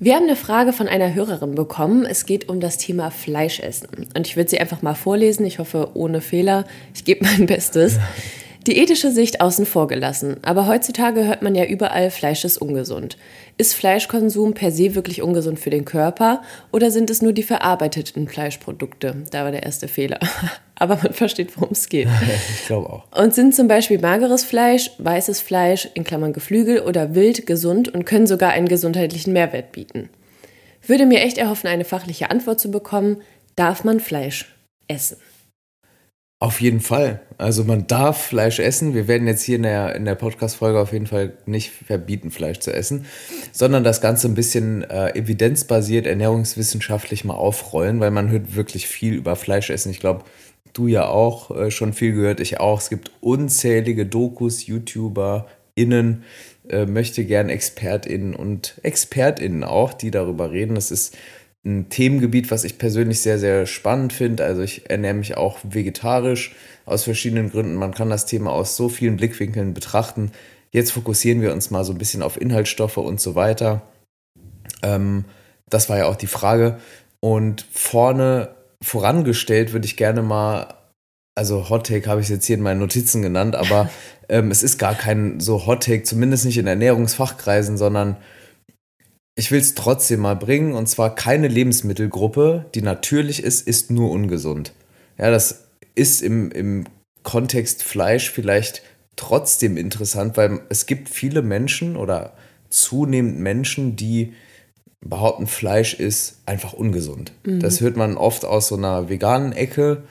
Wir haben eine Frage von einer Hörerin bekommen. Es geht um das Thema Fleischessen. Und ich würde sie einfach mal vorlesen. Ich hoffe, ohne Fehler. Ich gebe mein Bestes. Die ethische Sicht außen vor gelassen. Aber heutzutage hört man ja überall, Fleisch ist ungesund. Ist Fleischkonsum per se wirklich ungesund für den Körper oder sind es nur die verarbeiteten Fleischprodukte? Da war der erste Fehler. Aber man versteht, worum es geht. ich glaube auch. Und sind zum Beispiel mageres Fleisch, weißes Fleisch, in Klammern Geflügel oder Wild gesund und können sogar einen gesundheitlichen Mehrwert bieten? Würde mir echt erhoffen, eine fachliche Antwort zu bekommen, darf man Fleisch essen? Auf jeden Fall. Also man darf Fleisch essen. Wir werden jetzt hier in der, in der Podcast-Folge auf jeden Fall nicht verbieten, Fleisch zu essen, sondern das Ganze ein bisschen äh, evidenzbasiert, ernährungswissenschaftlich mal aufrollen, weil man hört wirklich viel über Fleischessen. Ich glaube, du ja auch äh, schon viel gehört, ich auch. Es gibt unzählige Dokus, YouTuber, Innen, äh, möchte gern ExpertInnen und ExpertInnen auch, die darüber reden. Es ist ein Themengebiet, was ich persönlich sehr, sehr spannend finde. Also ich ernähre mich auch vegetarisch aus verschiedenen Gründen. Man kann das Thema aus so vielen Blickwinkeln betrachten. Jetzt fokussieren wir uns mal so ein bisschen auf Inhaltsstoffe und so weiter. Ähm, das war ja auch die Frage. Und vorne vorangestellt würde ich gerne mal, also Hot Take habe ich jetzt hier in meinen Notizen genannt, aber ähm, es ist gar kein so Hot Take, zumindest nicht in Ernährungsfachkreisen, sondern ich will es trotzdem mal bringen, und zwar keine Lebensmittelgruppe, die natürlich ist, ist nur ungesund. Ja, das ist im, im Kontext Fleisch vielleicht trotzdem interessant, weil es gibt viele Menschen oder zunehmend Menschen, die behaupten, Fleisch ist einfach ungesund. Mhm. Das hört man oft aus so einer veganen Ecke.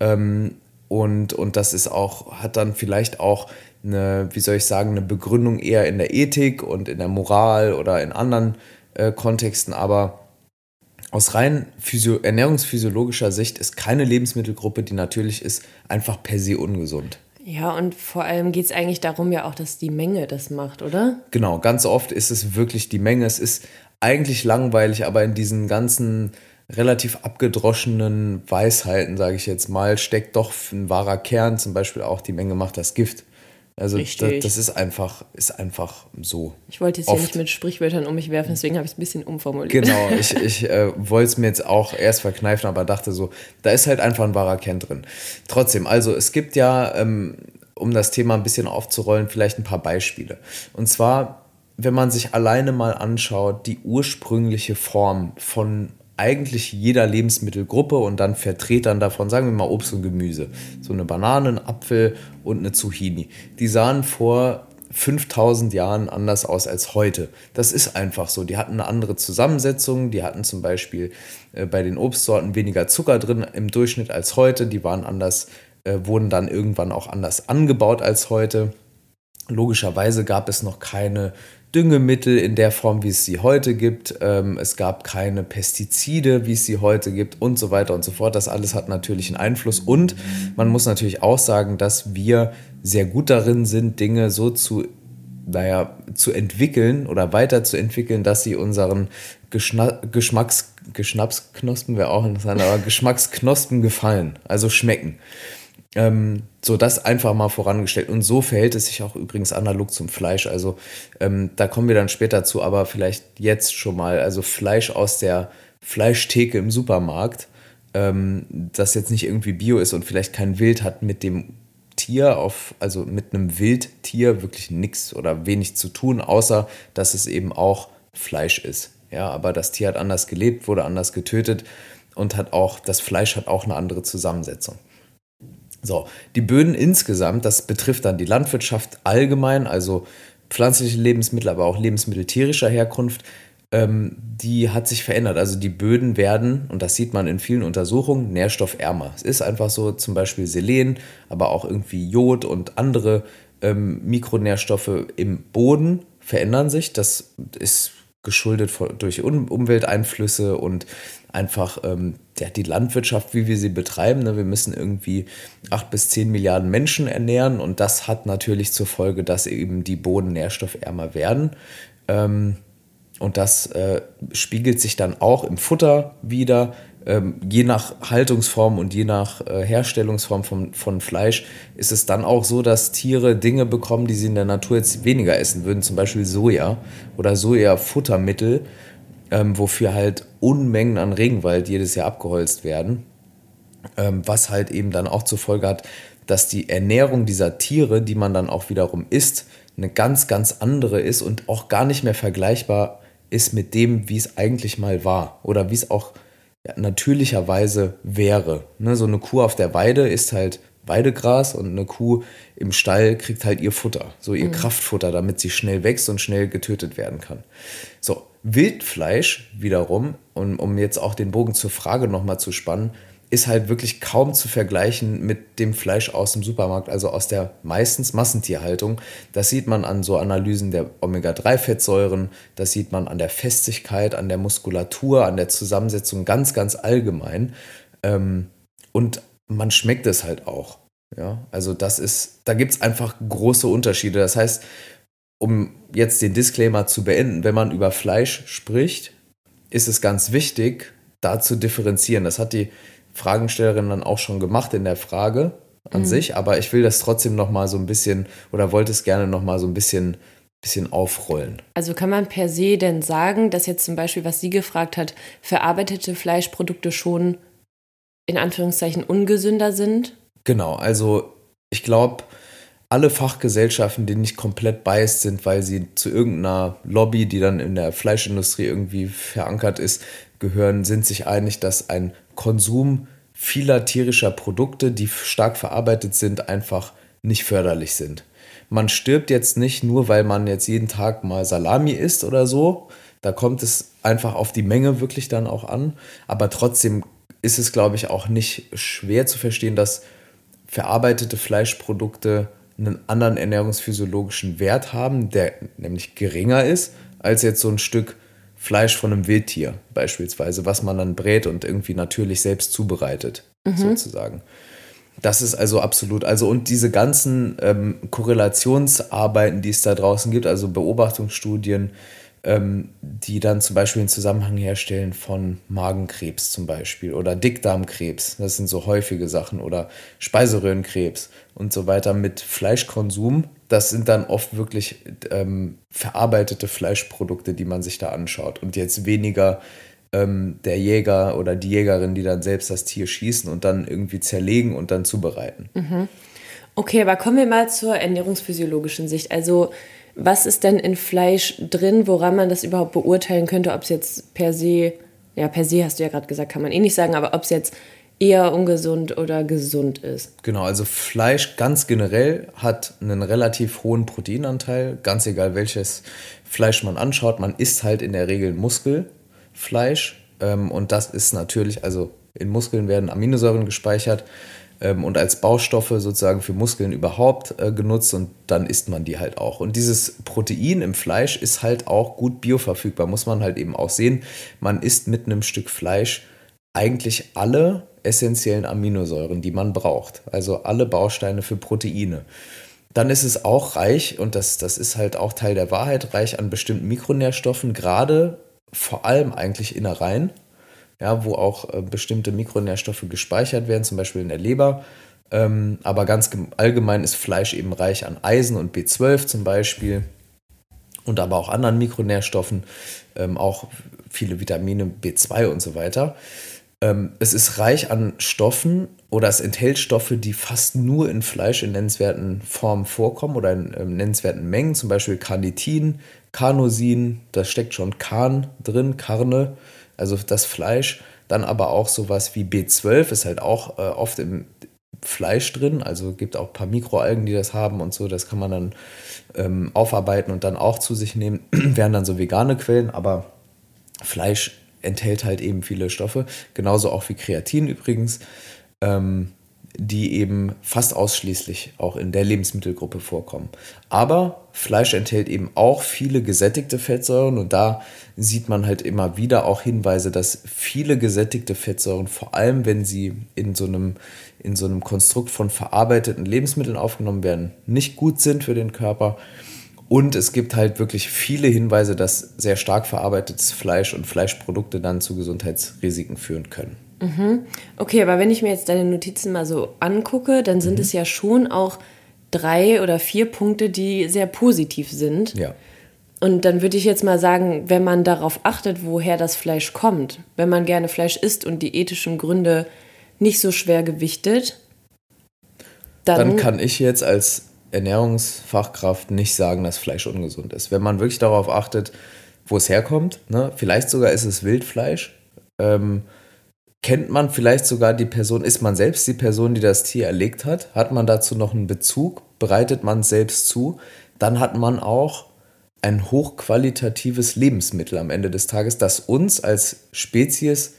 Ähm, und, und das ist auch, hat dann vielleicht auch eine, wie soll ich sagen, eine Begründung eher in der Ethik und in der Moral oder in anderen äh, Kontexten, aber aus rein physio ernährungsphysiologischer Sicht ist keine Lebensmittelgruppe, die natürlich ist, einfach per se ungesund. Ja, und vor allem geht es eigentlich darum ja auch, dass die Menge das macht, oder? Genau, ganz oft ist es wirklich die Menge. Es ist eigentlich langweilig, aber in diesen ganzen relativ abgedroschenen Weisheiten, sage ich jetzt mal, steckt doch ein wahrer Kern, zum Beispiel auch die Menge macht das Gift. Also das, das, ist einfach, ist einfach so. Ich wollte jetzt oft. hier nicht mit Sprichwörtern um mich werfen, deswegen habe ich es ein bisschen umformuliert. Genau, ich, ich äh, wollte es mir jetzt auch erst verkneifen, aber dachte so, da ist halt einfach ein wahrer Kern drin. Trotzdem, also es gibt ja, ähm, um das Thema ein bisschen aufzurollen, vielleicht ein paar Beispiele. Und zwar, wenn man sich alleine mal anschaut, die ursprüngliche Form von eigentlich jeder Lebensmittelgruppe und dann Vertretern davon, sagen wir mal Obst und Gemüse. So eine Banane, ein Apfel und eine Zucchini. Die sahen vor 5000 Jahren anders aus als heute. Das ist einfach so. Die hatten eine andere Zusammensetzung. Die hatten zum Beispiel äh, bei den Obstsorten weniger Zucker drin im Durchschnitt als heute. Die waren anders, äh, wurden dann irgendwann auch anders angebaut als heute. Logischerweise gab es noch keine Düngemittel in der Form, wie es sie heute gibt. Ähm, es gab keine Pestizide, wie es sie heute gibt und so weiter und so fort. Das alles hat natürlich einen Einfluss. Und man muss natürlich auch sagen, dass wir sehr gut darin sind, Dinge so zu, naja, zu entwickeln oder weiterzuentwickeln, dass sie unseren Geschna Geschmacks, Geschnapsknospen wäre auch interessant, aber Geschmacksknospen gefallen, also schmecken. Ähm, so, das einfach mal vorangestellt. Und so verhält es sich auch übrigens analog zum Fleisch. Also ähm, da kommen wir dann später zu, aber vielleicht jetzt schon mal. Also Fleisch aus der Fleischtheke im Supermarkt, ähm, das jetzt nicht irgendwie Bio ist und vielleicht kein Wild hat mit dem Tier auf, also mit einem Wildtier wirklich nichts oder wenig zu tun, außer dass es eben auch Fleisch ist. Ja, aber das Tier hat anders gelebt, wurde anders getötet und hat auch, das Fleisch hat auch eine andere Zusammensetzung. So, die Böden insgesamt, das betrifft dann die Landwirtschaft allgemein, also pflanzliche Lebensmittel, aber auch Lebensmittel tierischer Herkunft, ähm, die hat sich verändert. Also die Böden werden, und das sieht man in vielen Untersuchungen, nährstoffärmer. Es ist einfach so, zum Beispiel Selen, aber auch irgendwie Jod und andere ähm, Mikronährstoffe im Boden verändern sich. Das ist geschuldet durch um Umwelteinflüsse und einfach ähm, ja, die Landwirtschaft, wie wir sie betreiben. Ne? Wir müssen irgendwie acht bis zehn Milliarden Menschen ernähren und das hat natürlich zur Folge, dass eben die Boden nährstoffärmer werden. Ähm, und das äh, spiegelt sich dann auch im Futter wieder. Ähm, je nach Haltungsform und je nach äh, Herstellungsform von, von Fleisch ist es dann auch so, dass Tiere Dinge bekommen, die sie in der Natur jetzt weniger essen würden, zum Beispiel Soja oder Sojafuttermittel, ähm, wofür halt Unmengen an Regenwald jedes Jahr abgeholzt werden, ähm, was halt eben dann auch zur Folge hat, dass die Ernährung dieser Tiere, die man dann auch wiederum isst, eine ganz, ganz andere ist und auch gar nicht mehr vergleichbar ist mit dem, wie es eigentlich mal war oder wie es auch natürlicherweise wäre. Ne, so eine Kuh auf der Weide ist halt Weidegras und eine Kuh im Stall kriegt halt ihr Futter, so ihr mhm. Kraftfutter, damit sie schnell wächst und schnell getötet werden kann. So, Wildfleisch wiederum, um, um jetzt auch den Bogen zur Frage nochmal zu spannen, ist halt wirklich kaum zu vergleichen mit dem Fleisch aus dem Supermarkt, also aus der meistens Massentierhaltung. Das sieht man an so Analysen der Omega-3-Fettsäuren, das sieht man an der Festigkeit, an der Muskulatur, an der Zusammensetzung ganz, ganz allgemein. Ähm, und man schmeckt es halt auch. Ja, also das ist, da gibt es einfach große Unterschiede. Das heißt, um jetzt den Disclaimer zu beenden, wenn man über Fleisch spricht, ist es ganz wichtig, da zu differenzieren. Das hat die Fragenstellerin dann auch schon gemacht in der Frage an mhm. sich, aber ich will das trotzdem noch mal so ein bisschen oder wollte es gerne noch mal so ein bisschen bisschen aufrollen. Also kann man per se denn sagen, dass jetzt zum Beispiel, was sie gefragt hat, verarbeitete Fleischprodukte schon in Anführungszeichen ungesünder sind? Genau, also ich glaube, alle Fachgesellschaften, die nicht komplett biased sind, weil sie zu irgendeiner Lobby, die dann in der Fleischindustrie irgendwie verankert ist, gehören, sind sich einig, dass ein Konsum vieler tierischer Produkte, die stark verarbeitet sind, einfach nicht förderlich sind. Man stirbt jetzt nicht nur, weil man jetzt jeden Tag mal Salami isst oder so. Da kommt es einfach auf die Menge wirklich dann auch an. Aber trotzdem ist es, glaube ich, auch nicht schwer zu verstehen, dass verarbeitete Fleischprodukte einen anderen ernährungsphysiologischen Wert haben, der nämlich geringer ist als jetzt so ein Stück Fleisch von einem Wildtier beispielsweise, was man dann brät und irgendwie natürlich selbst zubereitet, mhm. sozusagen. Das ist also absolut, also und diese ganzen ähm, Korrelationsarbeiten, die es da draußen gibt, also Beobachtungsstudien, ähm, die dann zum Beispiel einen Zusammenhang herstellen von Magenkrebs zum Beispiel oder Dickdarmkrebs, das sind so häufige Sachen, oder Speiseröhrenkrebs und so weiter mit Fleischkonsum. Das sind dann oft wirklich ähm, verarbeitete Fleischprodukte, die man sich da anschaut und jetzt weniger ähm, der Jäger oder die Jägerin, die dann selbst das Tier schießen und dann irgendwie zerlegen und dann zubereiten. Mhm. Okay, aber kommen wir mal zur ernährungsphysiologischen Sicht. Also was ist denn in Fleisch drin, woran man das überhaupt beurteilen könnte, ob es jetzt per se, ja, per se hast du ja gerade gesagt, kann man eh nicht sagen, aber ob es jetzt eher ungesund oder gesund ist. Genau, also Fleisch ganz generell hat einen relativ hohen Proteinanteil, ganz egal welches Fleisch man anschaut. Man isst halt in der Regel Muskelfleisch ähm, und das ist natürlich, also in Muskeln werden Aminosäuren gespeichert und als Baustoffe sozusagen für Muskeln überhaupt äh, genutzt und dann isst man die halt auch. Und dieses Protein im Fleisch ist halt auch gut bioverfügbar, muss man halt eben auch sehen. Man isst mit einem Stück Fleisch eigentlich alle essentiellen Aminosäuren, die man braucht. Also alle Bausteine für Proteine. Dann ist es auch reich, und das, das ist halt auch Teil der Wahrheit, reich an bestimmten Mikronährstoffen, gerade vor allem eigentlich Innereien ja, wo auch äh, bestimmte Mikronährstoffe gespeichert werden, zum Beispiel in der Leber. Ähm, aber ganz allgemein ist Fleisch eben reich an Eisen und B12 zum Beispiel und aber auch anderen Mikronährstoffen, ähm, auch viele Vitamine B2 und so weiter. Ähm, es ist reich an Stoffen oder es enthält Stoffe, die fast nur in Fleisch in nennenswerten Formen vorkommen oder in nennenswerten Mengen, zum Beispiel Carnitin, Carnosin, da steckt schon Carn drin, Karne also das Fleisch. Dann aber auch sowas wie B12 ist halt auch äh, oft im Fleisch drin. Also gibt auch ein paar Mikroalgen, die das haben und so. Das kann man dann ähm, aufarbeiten und dann auch zu sich nehmen. Wären dann so vegane Quellen, aber Fleisch enthält halt eben viele Stoffe. Genauso auch wie Kreatin übrigens. Ähm, die eben fast ausschließlich auch in der Lebensmittelgruppe vorkommen. Aber Fleisch enthält eben auch viele gesättigte Fettsäuren und da sieht man halt immer wieder auch Hinweise, dass viele gesättigte Fettsäuren, vor allem wenn sie in so einem, in so einem Konstrukt von verarbeiteten Lebensmitteln aufgenommen werden, nicht gut sind für den Körper. Und es gibt halt wirklich viele Hinweise, dass sehr stark verarbeitetes Fleisch und Fleischprodukte dann zu Gesundheitsrisiken führen können. Mhm. Okay, aber wenn ich mir jetzt deine Notizen mal so angucke, dann sind mhm. es ja schon auch drei oder vier Punkte, die sehr positiv sind. Ja. Und dann würde ich jetzt mal sagen, wenn man darauf achtet, woher das Fleisch kommt, wenn man gerne Fleisch isst und die ethischen Gründe nicht so schwer gewichtet, dann, dann kann ich jetzt als Ernährungsfachkraft nicht sagen, dass Fleisch ungesund ist. Wenn man wirklich darauf achtet, wo es herkommt, ne? vielleicht sogar ist es Wildfleisch, ähm, kennt man vielleicht sogar die Person, ist man selbst die Person, die das Tier erlegt hat, hat man dazu noch einen Bezug, bereitet man es selbst zu, dann hat man auch ein hochqualitatives Lebensmittel am Ende des Tages, das uns als Spezies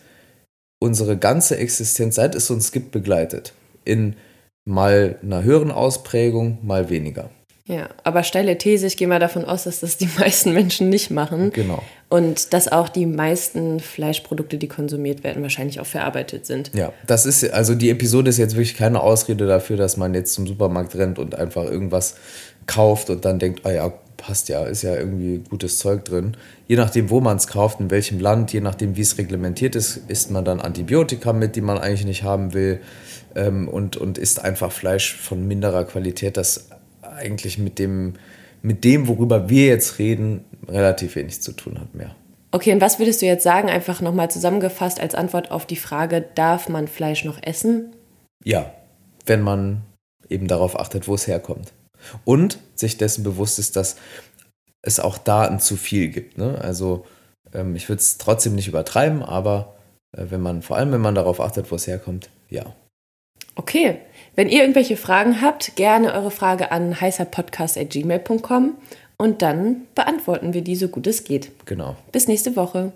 unsere ganze Existenz, seit es uns gibt, begleitet. In mal einer höheren Ausprägung, mal weniger. Ja, aber steile These, ich gehe mal davon aus, dass das die meisten Menschen nicht machen. Genau. Und dass auch die meisten Fleischprodukte, die konsumiert werden, wahrscheinlich auch verarbeitet sind. Ja, das ist, also die Episode ist jetzt wirklich keine Ausrede dafür, dass man jetzt zum Supermarkt rennt und einfach irgendwas kauft und dann denkt, ah ja, passt ja, ist ja irgendwie gutes Zeug drin. Je nachdem, wo man es kauft, in welchem Land, je nachdem, wie es reglementiert ist, isst man dann Antibiotika mit, die man eigentlich nicht haben will ähm, und, und isst einfach Fleisch von minderer Qualität, das eigentlich mit dem, mit dem, worüber wir jetzt reden, relativ wenig zu tun hat mehr. Okay, und was würdest du jetzt sagen, einfach nochmal zusammengefasst als Antwort auf die Frage, darf man Fleisch noch essen? Ja, wenn man eben darauf achtet, wo es herkommt. Und sich dessen bewusst ist, dass es auch Daten zu viel gibt. Ne? Also ähm, ich würde es trotzdem nicht übertreiben, aber äh, wenn man, vor allem wenn man darauf achtet, wo es herkommt, ja. Okay, wenn ihr irgendwelche Fragen habt, gerne eure Frage an heißerpodcast.gmail.com und dann beantworten wir die so gut es geht. Genau. Bis nächste Woche.